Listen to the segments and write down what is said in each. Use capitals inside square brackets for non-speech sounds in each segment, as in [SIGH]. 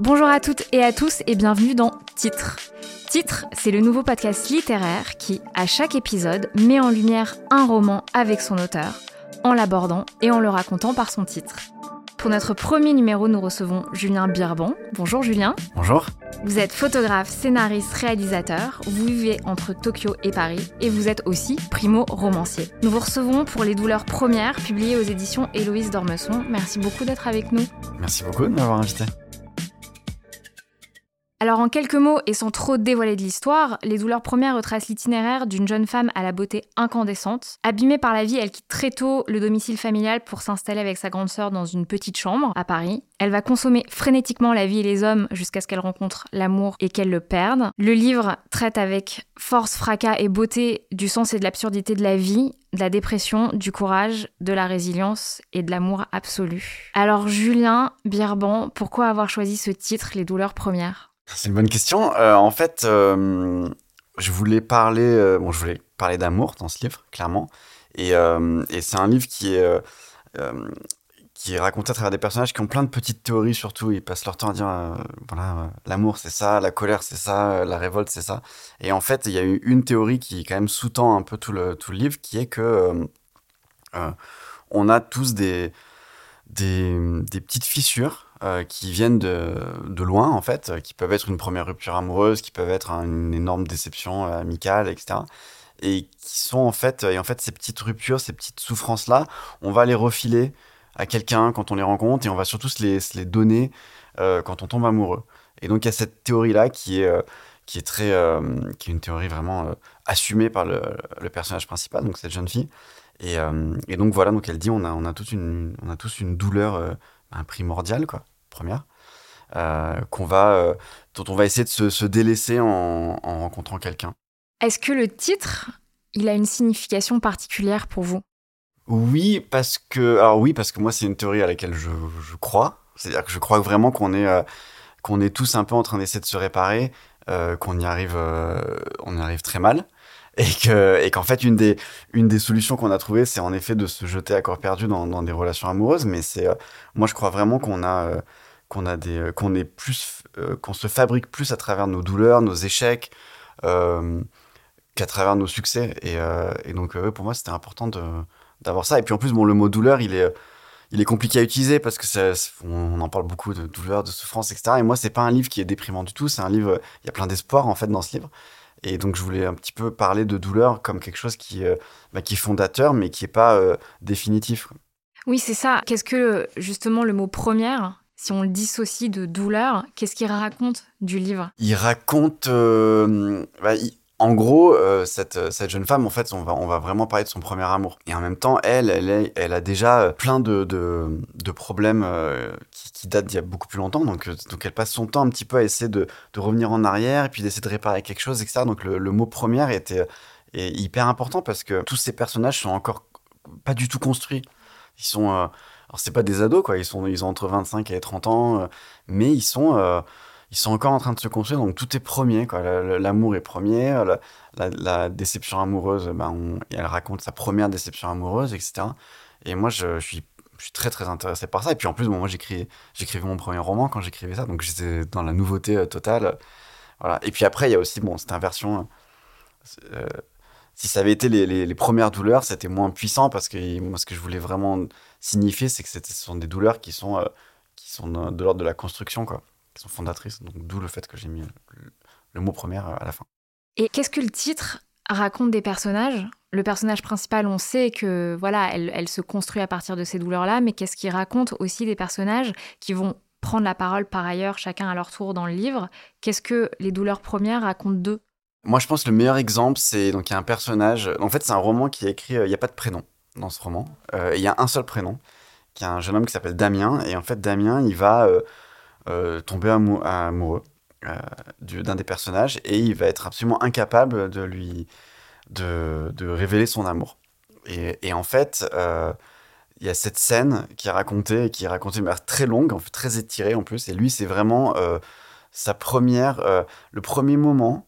Bonjour à toutes et à tous et bienvenue dans Titre. Titre, c'est le nouveau podcast littéraire qui, à chaque épisode, met en lumière un roman avec son auteur, en l'abordant et en le racontant par son titre. Pour notre premier numéro, nous recevons Julien Birban. Bonjour Julien. Bonjour. Vous êtes photographe, scénariste, réalisateur. Vous vivez entre Tokyo et Paris et vous êtes aussi primo-romancier. Nous vous recevons pour Les douleurs premières, publiées aux éditions Héloïse Dormesson. Merci beaucoup d'être avec nous. Merci beaucoup de m'avoir invité. Alors en quelques mots et sans trop dévoiler de l'histoire, Les douleurs premières retracent l'itinéraire d'une jeune femme à la beauté incandescente. Abîmée par la vie, elle quitte très tôt le domicile familial pour s'installer avec sa grande sœur dans une petite chambre à Paris. Elle va consommer frénétiquement la vie et les hommes jusqu'à ce qu'elle rencontre l'amour et qu'elle le perde. Le livre traite avec force, fracas et beauté du sens et de l'absurdité de la vie, de la dépression, du courage, de la résilience et de l'amour absolu. Alors Julien Birban, pourquoi avoir choisi ce titre, Les douleurs premières? C'est une bonne question. Euh, en fait, euh, je voulais parler, euh, bon, je voulais parler d'amour dans ce livre, clairement. Et, c'est un livre qui est, qui est raconté à travers des personnages qui ont plein de petites théories, surtout. Ils passent leur temps à dire, voilà, l'amour c'est ça, la colère c'est ça, la révolte c'est ça. Et en fait, il y a eu une théorie qui quand même sous-tend un peu tout le, tout livre, qui est que on a tous des, des, des petites fissures euh, qui viennent de, loin, en fait, euh, qui peuvent être une première rupture amoureuse, qui peuvent être un- une énorme déception euh, amicale, etc. Et qui sont en fait, et en fait, ces petites ruptures, ces petites souffrances-là, on va les refiler à quelqu'un quand on les rencontre et on va surtout se les, donner quand on tombe amoureux. Et donc, il y a cette théorie-là qui est, qui est très, qui est une théorie vraiment assumée par le, personnage principal, donc cette jeune fille. Et, donc voilà, donc elle dit, on a, on a, toute une, on a tous une douleur ben, primordiale, quoi, première, euh, qu'on va, euh, dont on va essayer de se, se délaisser en, en rencontrant quelqu'un. Est-ce que le titre, il a une signification particulière pour vous? Oui, parce que, alors oui, parce que moi c'est une théorie à laquelle je, je crois. C'est-à-dire que je crois vraiment qu'on est, euh, qu'on est tous un peu en train d'essayer de se réparer, euh, qu'on y arrive, euh, on y arrive très mal, et que, et qu'en fait une des, une des solutions qu'on a trouvées, c'est en effet de se jeter à corps perdu dans, dans des relations amoureuses. Mais c'est, moi je crois vraiment qu'on a, qu'on a des, euh, qu'on est plus, euh, qu'on se fabrique plus à travers nos douleurs, nos échecs. Euh, qu'à travers nos succès. Et, donc pour moi c'était important de d'avoir ça. Et puis en plus bon le mot douleur il est il est compliqué à utiliser parce que ça, on, en parle beaucoup de douleur de souffrance etc et moi c'est pas un livre qui est déprimant du tout. C'est un livre il y a plein d'espoir en fait dans ce livre. Et donc je voulais un petit peu parler de douleur comme quelque chose qui bah, qui est fondateur mais qui est pas définitif Oui, c'est ça. Qu'est-ce que, justement, le mot première, si on le dissocie de douleur, qu'est-ce qu'il raconte du livre? Il raconte euh, bah, en gros euh, cette, cette jeune femme en fait on va, on va vraiment parler de son premier amour. Et en même temps elle elle, elle a déjà euh, plein de, de, de problèmes euh, qui, qui datent d'il y a beaucoup plus longtemps. Donc, euh, donc elle passe son temps un petit peu à essayer de, de revenir en arrière et puis d'essayer de réparer quelque chose etc donc le, mot première était est hyper important parce que tous ces personnages sont encore pas du tout construits. Ils sont euh, alors c'est pas des ados quoi ils sont ils ont entre 25 et 30 ans euh, mais ils sont euh, ils sont encore en train de se construire, donc tout est premier. quoi. L'amour est premier, la, la- déception amoureuse, ben, elle raconte sa première déception amoureuse, etc. Et moi, je, suis, je suis très très intéressé par ça. Et puis en plus, moi, j'écrivais mon premier roman quand j'écrivais ça, donc j'étais dans la nouveauté euh, totale. Voilà. Et puis après, il y a aussi bon, cette inversion. euh, si ça avait été les, les- premières douleurs, c'était moins puissant parce que moi, ce que je voulais vraiment signifier, c'est que ce sont des douleurs qui sont, euh, qui sont de, l'ordre de la construction, quoi qui sont fondatrices. Donc, d'où le fait que j'ai mis le, le mot première euh, à la fin. Et qu'est-ce que le titre raconte des personnages? Le personnage principal, on sait que voilà, elle, elle se construit à partir de ces douleurs-là, mais qu'est-ce qu'il raconte aussi des personnages qui vont prendre la parole par ailleurs, chacun à leur tour dans le livre? Qu'est-ce que les douleurs premières racontent d'eux? Moi, je pense que le meilleur exemple, c'est donc il y a un personnage. En fait, c'est un roman qui est écrit. euh, Il n'y a pas de prénom dans ce roman. Euh, Il y a un seul prénom qui est un jeune homme qui s'appelle Damien. Et en fait, Damien, il va tomber amoureux d'un des personnages et il va être absolument incapable de lui de, révéler son amour. Et, en fait, il y a cette scène qui est racontée, qui est racontée de manière très longue, très étirée en plus. Et lui, c'est vraiment sa première, le premier moment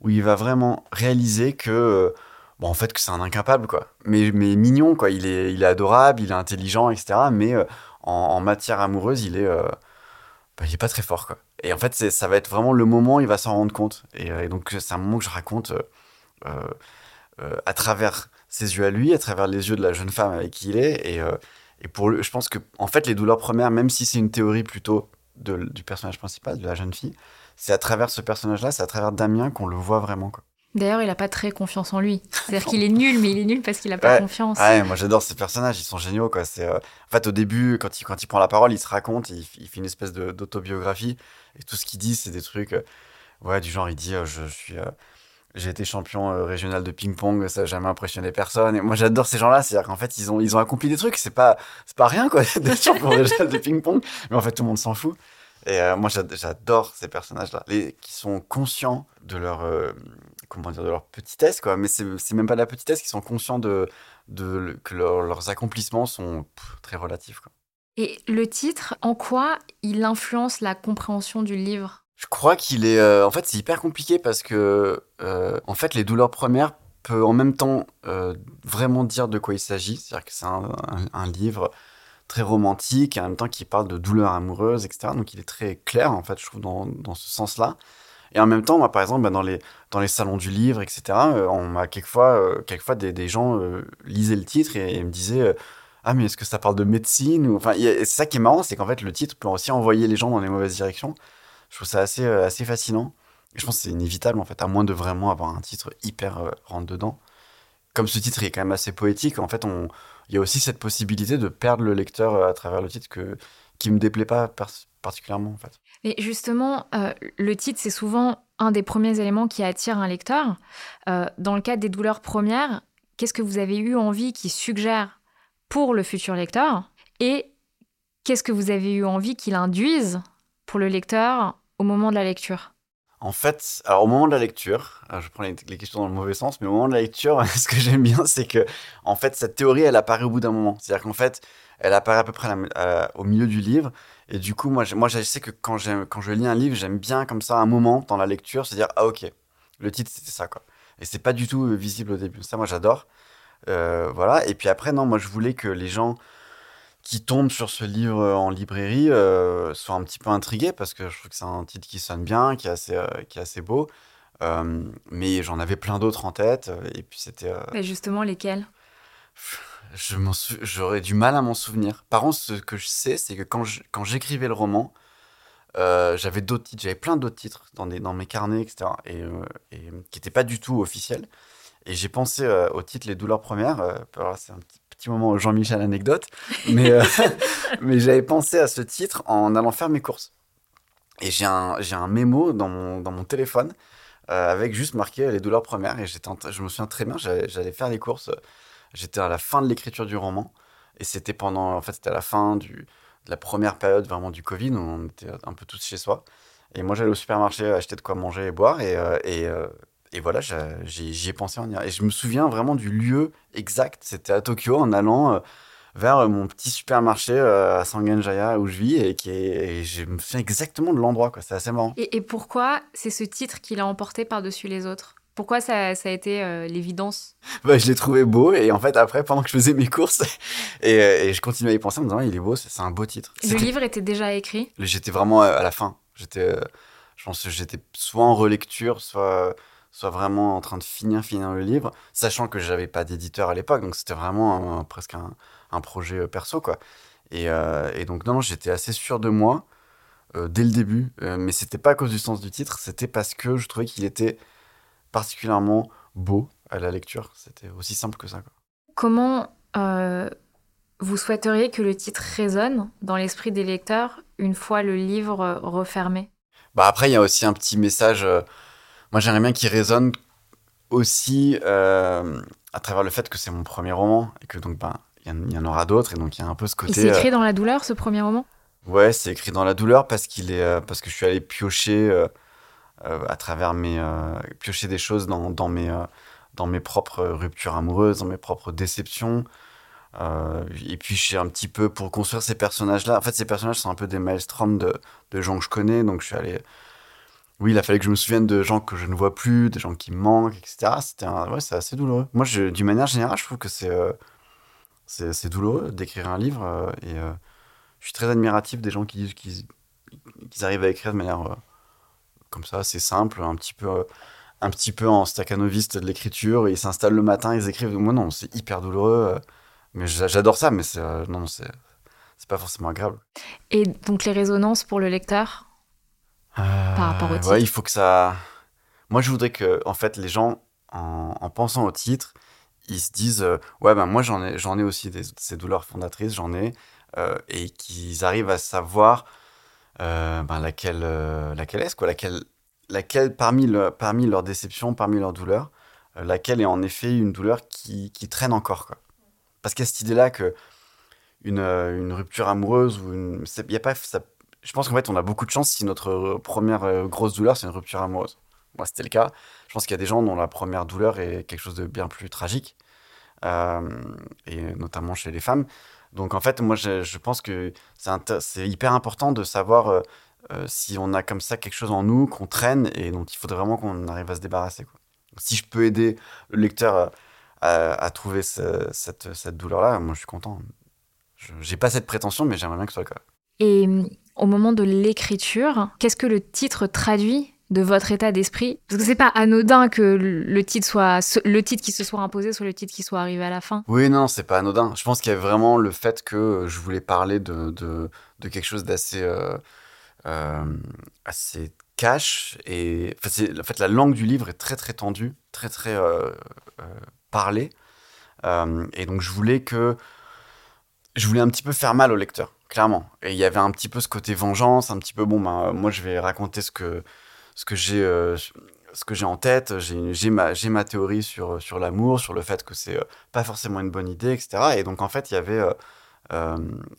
où il va vraiment réaliser que bon en fait que c'est un incapable quoi. Mais mais mignon quoi. Il est il est adorable il est intelligent etc mais euh, en, matière amoureuse il est euh, bah, il est pas très fort quoi. Et en fait ça va être vraiment le moment où il va s'en rendre compte. Et, euh, donc c'est un moment que je raconte à travers ses yeux à lui à travers les yeux de la jeune femme avec qui il est. Et et pour je pense que en fait les douleurs premières même si c'est une théorie plutôt du personnage principal de la jeune fille c'est à travers ce personnage là c'est à travers Damien qu'on le voit vraiment quoi D'ailleurs, il n'a pas très confiance en lui. C'est-à-dire qu'il est nul, mais il est nul parce qu'il n'a pas confiance. Ouais, moi j'adore ces personnages, ils sont géniaux. Quoi. C'est, euh, En fait, au début, quand il, quand il prend la parole, il se raconte, il, fait une espèce d'autobiographie. Et tout ce qu'il dit, c'est des trucs. Euh, ouais, du genre, il dit euh, je, suis. j'ai été champion régional de ping-pong, ça n'a jamais impressionné personne. Et moi, j'adore ces gens-là. C'est-à-dire qu'en fait, ils ont, ils ont accompli des trucs. C'est pas, c'est pas rien, quoi, [LAUGHS] d'être champion régional de ping-pong. Mais en fait, tout le monde s'en fout. Et moi, j'adore ces personnages-là, qui sont conscients de leur, comment dire, de leur petitesse, quoi. Mais c'est même pas de la petitesse, qui sont conscients de, de que leurs accomplissements sont très relatifs, quoi. Et le titre, en quoi il influence la compréhension du livre? Je crois qu'il est. Euh, en fait, c'est hyper compliqué parce que, euh, en fait, les douleurs premières peut en même temps euh, vraiment dire de quoi il s'agit. C'est-à-dire que c'est un, un, livre très romantique et en même temps qui parle de douleurs amoureuses, etc. Donc il est très clair, en fait, je trouve, dans, dans ce sens-là. Et en même temps, moi, par exemple, bah, dans, les, dans les salons du livre, etc., euh, on m'a quelquefois, euh, quelquefois des, des gens euh, lisaient le titre et, me disaient Ah, mais est-ce que ça parle de médecine ou... Enfin, c'est ça qui est marrant, c'est qu'en fait, le titre peut aussi envoyer les gens dans les mauvaises directions. Je trouve ça assez, assez fascinant. Et je pense que c'est inévitable, en fait, à moins de vraiment avoir un titre hyper rentre-dedans. Comme ce titre est quand même assez poétique, en fait, il y a aussi cette possibilité de perdre le lecteur à travers le titre que... qui me déplaît pas particulièrement, en. Et justement, euh, le titre, c'est souvent un des premiers éléments qui attire un lecteur. Euh, dans le cadre des douleurs premières, qu'est-ce que vous avez eu envie qui suggère pour le futur lecteur Et qu'est-ce que vous avez eu envie qu'il induise pour le lecteur au moment de la lecture? En fait, alors au moment de la lecture, je prends les, questions dans le mauvais sens, mais au moment de la lecture, [LAUGHS] ce que j'aime bien, c'est que, en fait, cette théorie, elle apparaît au bout d'un moment. C'est-à-dire qu'en fait, elle apparaît à peu près au milieu du livre, et du coup, moi, je, moi, je sais que quand, quand je lis un livre, j'aime bien comme ça un moment dans la lecture se dire ah ok, le titre c'était ça quoi. Et c'est pas du tout euh, visible au début. Ça, moi, j'adore. Euh, voilà. Et puis après, non, moi, je voulais que les gens qui tombent sur ce livre en librairie euh, soient un petit peu intrigués parce que je trouve que c'est un titre qui sonne bien, qui est assez, qui est assez beau. mais j'en avais plein d'autres en tête. Et puis c'était. justement, lesquels? J'aurais du mal à m'en souvenir. Par contre, ce que je sais, c'est que quand, quand j'écrivais le roman, euh, j'avais d'autres titres, j'avais plein d'autres titres dans, des, dans mes carnets, etc. Et, euh, et qui n'étaient pas du tout officiels. Et j'ai pensé euh, au titre Les douleurs premières. c'est un petit, petit moment Jean-Michel anecdote. Mais, [LAUGHS] mais j'avais pensé à ce titre en allant faire mes courses. Et j'ai un, mémo dans mon, téléphone avec juste marqué Les douleurs premières. Et je me souviens très bien, j'allais faire les courses J'étais à la fin de l'écriture du roman. Et c'était pendant, en fait, c'était à la fin de la première période vraiment du Covid, on était un peu tous chez soi. Et moi, j'allais au supermarché acheter de quoi manger et boire. Et, euh, et, euh, et voilà, j'y ai pensé en y Et je me souviens vraiment du lieu exact. C'était à Tokyo, en allant euh, vers mon petit supermarché à Sangenjaya où je vis. Et, qui est, et je me souviens exactement de l'endroit. C'est assez marrant. Et, et pourquoi c'est ce titre qui l'a emporté par-dessus les autres? Pourquoi ça, ça a été euh, l'évidence? Bah, Je l'ai trouvé beau et en fait après pendant que je faisais mes courses [LAUGHS] et, euh, et je continuais à y penser en me disant il est beau, c'est un beau titre. Le livre était déjà écrit? J'étais vraiment à la fin. J'étais, euh, je pense j'étais soit en relecture, soit soit vraiment en train de finir finir le livre, sachant que j'avais pas d'éditeur à l'époque, donc c'était vraiment presque un, un, projet perso quoi. Et, et donc non, j'étais assez sûr de moi dès le début, mais c'était pas à cause du sens du titre, c'était parce que je trouvais qu'il était particulièrement beau à la lecture. C'était aussi simple que ça. Comment euh, vous souhaiteriez que le titre résonne dans l'esprit des lecteurs une fois le livre refermé? Bah Après, il y a aussi un petit message. Euh, moi, j'aimerais bien qu'il résonne aussi euh, à travers le fait que c'est mon premier roman et que donc, ben, il il y, en aura d'autres, et donc il y a un peu ce côté. Il s'est écrit dans la douleur, ce premier roman? Ouais, c'est écrit dans la douleur parce qu'il est parce que je suis allé piocher à travers mes piocher des choses dans, dans mes dans mes propres ruptures amoureuses, dans mes propres déceptions. Euh, et puis j'ai un petit peu pour construire ces personnages-là. En fait, ces personnages sont un peu des maelstroms de, de gens que je connais, donc je suis allé. Oui, il a fallu que je me souvienne de gens que je ne vois plus, des gens qui me manquent, etc. C'était ouais, c'est assez douloureux. Moi, d'une manière générale, je trouve que c'est euh, douloureux d'écrire un livre euh, et je suis très admiratif des gens qui disent qu'ils arrivent à écrire de manière comme ça, c'est simple, un petit peu un petit peu en staccanoviste de l'écriture. Ils s'installent le matin, ils écrivent. Moi, non, c'est hyper douloureux. Mais j'adore ça, mais c'est euh, non, c'est pas forcément agréable. Et donc les résonances pour le lecteur? Par rapport au euh, titre. Ouais, il faut que ça. Moi, je voudrais que, en fait, les gens, en, pensant au titre, ils se disent, euh, ouais, ben moi, j'en ai, j'en ai aussi des, ces douleurs fondatrices, j'en ai, et qu'ils arrivent à savoir ben, laquelle, laquelle est-ce quoi, laquelle, laquelle parmi, le, parmi leurs déceptions, parmi leurs douleurs, laquelle est en effet une douleur qui, qui traîne encore, quoi. Parce qu'il y a cette idée-là que une, euh, une, rupture amoureuse ou une. Y a pas, ça, je pense qu'en fait, on a beaucoup de chance si notre première euh, grosse douleur, c'est une rupture amoureuse. Moi, c'était le cas. Je pense qu'il y a des gens dont la première douleur est quelque chose de bien plus tragique, euh, et notamment chez les femmes. Donc, en fait, moi, je, je pense que c'est hyper important de savoir si on a comme ça quelque chose en nous qu'on traîne et dont il faudrait vraiment qu'on arrive à se débarrasser. Si je peux aider le lecteur à, trouver cette, douleur-là, moi je suis content. J'ai pas cette prétention, mais j'aimerais bien que ce soit le cas. Et hum, au moment de l'écriture, qu'est-ce que le titre traduit de votre état d'esprit? Parce que c'est pas anodin que le titre soit le titre qui se soit imposé soit le titre qui soit arrivé à la fin. Oui, non, c'est pas anodin. Je pense qu'il y a vraiment le fait que je voulais parler de, de, quelque chose d'assez euh, euh, assez cash et en fait la langue du livre est très très tendue, très très euh. Euh, et donc je voulais que je voulais un petit peu faire mal au lecteur, clairement. Et il y avait un petit peu ce côté vengeance, un petit peu bon, ben, moi je vais raconter ce que ce que j'ai euh, ce que j'ai en tête. J'ai ma ma théorie sur sur l'amour, sur le fait que c'est euh, pas forcément une bonne idée, etc. Et donc en fait il y avait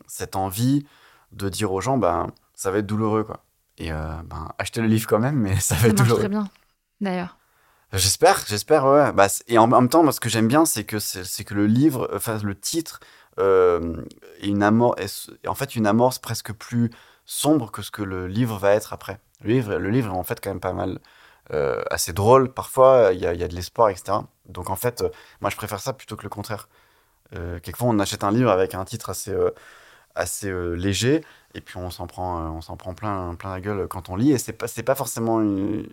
cette envie de dire aux gens ben ça va être douloureux quoi. Et ben achetez le livre quand même, mais [LAUGHS] ça va être douloureux. Très bien, d'ailleurs. J'espère, j'espère, ouais. Bah, et en même temps, moi, ce que j'aime bien, c'est que c'est que le livre, enfin le titre, euh, une amorce, une amorce presque plus sombre que ce que le livre va être après. Le livre, le livre est en fait quand même pas mal, euh, assez drôle parfois. Il y a, y a, de l'espoir, etc. Donc en fait, euh, moi, je préfère ça plutôt que le contraire. Euh, quelquefois, on achète un livre avec un titre assez euh, assez léger et puis on s'en prend on s'en prend plein plein la gueule quand on lit et c'est pas c'est pas forcément une,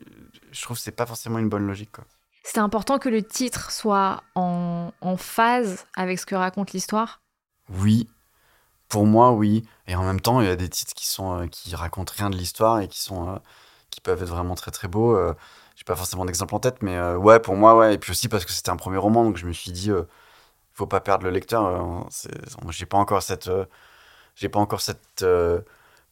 je trouve c'est pas forcément une bonne logique. C'est important que le titre soit en, en phase avec ce que raconte l'histoire? Oui, pour moi, oui. Et en même temps, il y a des titres qui sont euh, qui racontent rien de l'histoire et qui sont euh, qui peuvent être vraiment très très beaux. Euh, J'ai pas forcément d'exemple en tête, mais euh, ouais, pour moi, ouais. Et puis aussi parce que c'était un premier roman, donc je me suis dit, faut pas perdre le lecteur. J'ai pas encore cette j'ai pas encore cette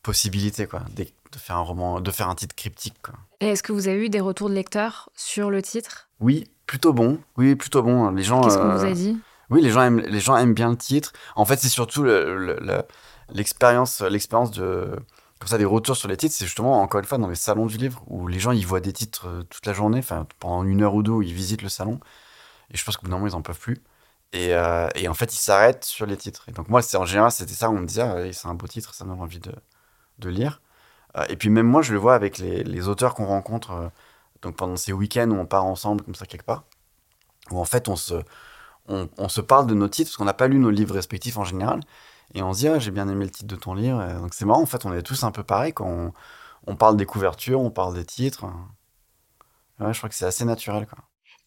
possibilité quoi de, de, faire un roman de faire un titre cryptique est-ce que vous avez eu des retours de lecteurs sur le titre? Oui, plutôt bon. Oui, plutôt bon. Les gens. Qu'est-ce qu'on vous a dit? Oui, les gens aiment les gens aiment bien le titre. En fait, c'est surtout l'expérience le, l'expérience de comme ça des retours sur les titres. C'est justement encore une fois dans les salons du livre où les gens ils voient des titres toute la journée, enfin pendant une heure ou deux où ils visitent le salon. Et je pense d'un moment ils en peuvent plus. Et, euh, et, en fait, ils s'arrêtent sur les titres. Et donc, moi, c'est en général, c'était ça. On me disait, ah, c'est un beau titre, ça me donne envie de, de lire. Euh, et puis même moi, je le vois avec les, les auteurs qu'on rencontre euh, donc pendant ces week-ends où on part ensemble comme ça quelque part, où en fait on se, on, on se parle de nos titres parce qu'on n'a pas lu nos livres respectifs en général, et on se dit ah, j'ai bien aimé le titre de ton livre. Et donc c'est marrant, en fait on est tous un peu pareil quand on, on parle des couvertures, on parle des titres. Ouais, je crois que c'est assez naturel. Quoi.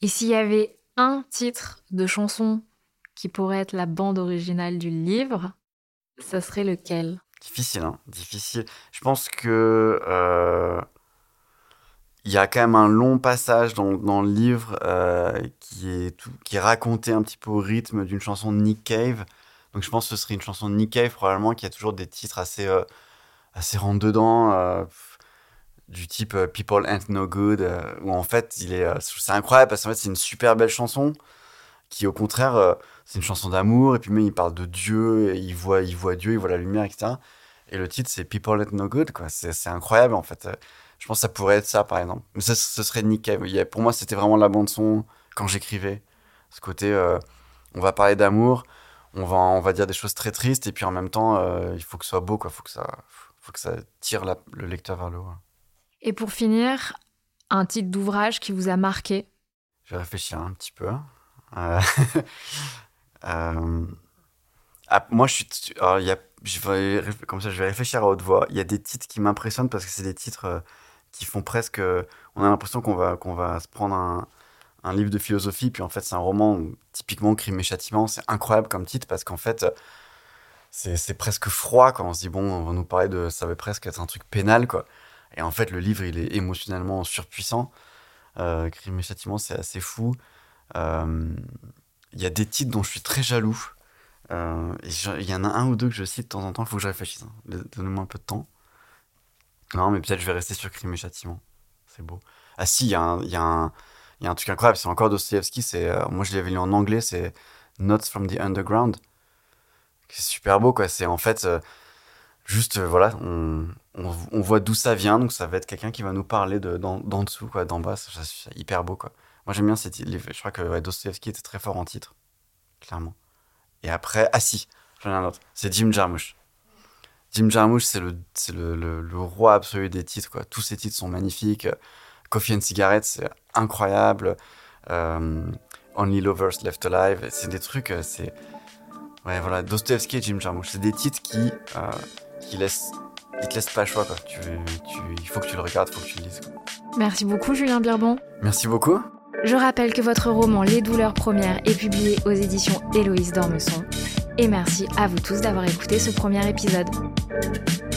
Et s'il y avait un titre de chanson qui pourrait être la bande originale du livre, ça serait lequel? Difficile, hein difficile. Je pense que euh, il y a quand même un long passage dans, le livre euh, qui est qui est raconté un petit peu au rythme d'une chanson de Nick Cave. Donc je pense que ce serait une chanson de Nick Cave probablement qui a toujours des titres assez euh, assez rentre dedans euh, du type euh, People Ain't No Good où en fait c'est incroyable parce qu'en fait c'est une super belle chanson qui au contraire, c'est une chanson d'amour, et puis même il parle de Dieu, il voit, il voit Dieu, il voit la lumière, etc. Et le titre, c'est People Let No Good, quoi. C'est incroyable, en fait. Je pense que ça pourrait être ça, par exemple. Mais ça, ce serait nickel. Pour moi, c'était vraiment la bande-son quand j'écrivais. Ce côté, euh, on va parler d'amour, on va, on va dire des choses très tristes, et puis en même temps, euh, il faut que ce soit beau, quoi. Faut que ça, faut que ça tire le lecteur vers le haut. Et pour finir, un titre d'ouvrage qui vous a marqué? Je vais réfléchir un petit peu. [LAUGHS] Euh, ah, moi, je suis. Alors, y a, comme ça, je vais réfléchir à haute voix. Il y a des titres qui m'impressionnent parce que c'est des titres qui font presque. On a l'impression qu'on va, va se prendre un, un, livre de philosophie, puis en fait, c'est un roman typiquement crime et châtiment. C'est incroyable comme titre parce qu'en fait, c'est presque froid quand on se dit, bon, on va nous parler de. Ça va presque être un truc pénal, quoi. Et en fait, le livre, il est émotionnellement surpuissant. Euh, crime et châtiment, c'est assez fou. Euh, il y a des titres dont je suis très jaloux. Euh, il y en a un ou deux que je cite de temps en temps, il faut que je réfléchisse. Hein. Donnez-moi un peu de temps. Non, mais peut-être je vais rester sur Crime et Châtiment. C'est beau. Ah si, il y, a un, truc incroyable, c'est encore Dostoevsky, euh, moi je l'avais lu en anglais, c'est Notes from the Underground. C'est super beau, quoi. C'est en fait, euh, juste, euh, voilà, on, voit d'où ça vient, donc ça va être quelqu'un qui va nous parler de, d'en, dessous, quoi, d'en bas. C'est hyper beau, quoi. Moi j'aime bien ces titres. Je crois que ouais, Dostoevsky était très fort en titre, clairement. Et après, ah si, j'en ai un autre. C'est Jim Jarmusch. Jim Jarmusch, c'est le, le, le, roi absolu des titres. Quoi. Tous ses titres sont magnifiques. Coffee and Cigarettes, c'est incroyable. Euh, Only Lovers Left Alive, c'est des trucs, euh, c'est. Ouais, voilà, Dostoevsky et Jim Jarmusch, c'est des titres qui, euh, qui laissent. Ils te laissent pas le choix, quoi. Tu, tu, il faut que tu le regardes, il faut que tu le lises. Merci beaucoup, Julien Birbon. Merci beaucoup. Je rappelle que votre roman Les douleurs premières est publié aux éditions Héloïse d'Ormesson. Et merci à vous tous d'avoir écouté ce premier épisode. Thank you.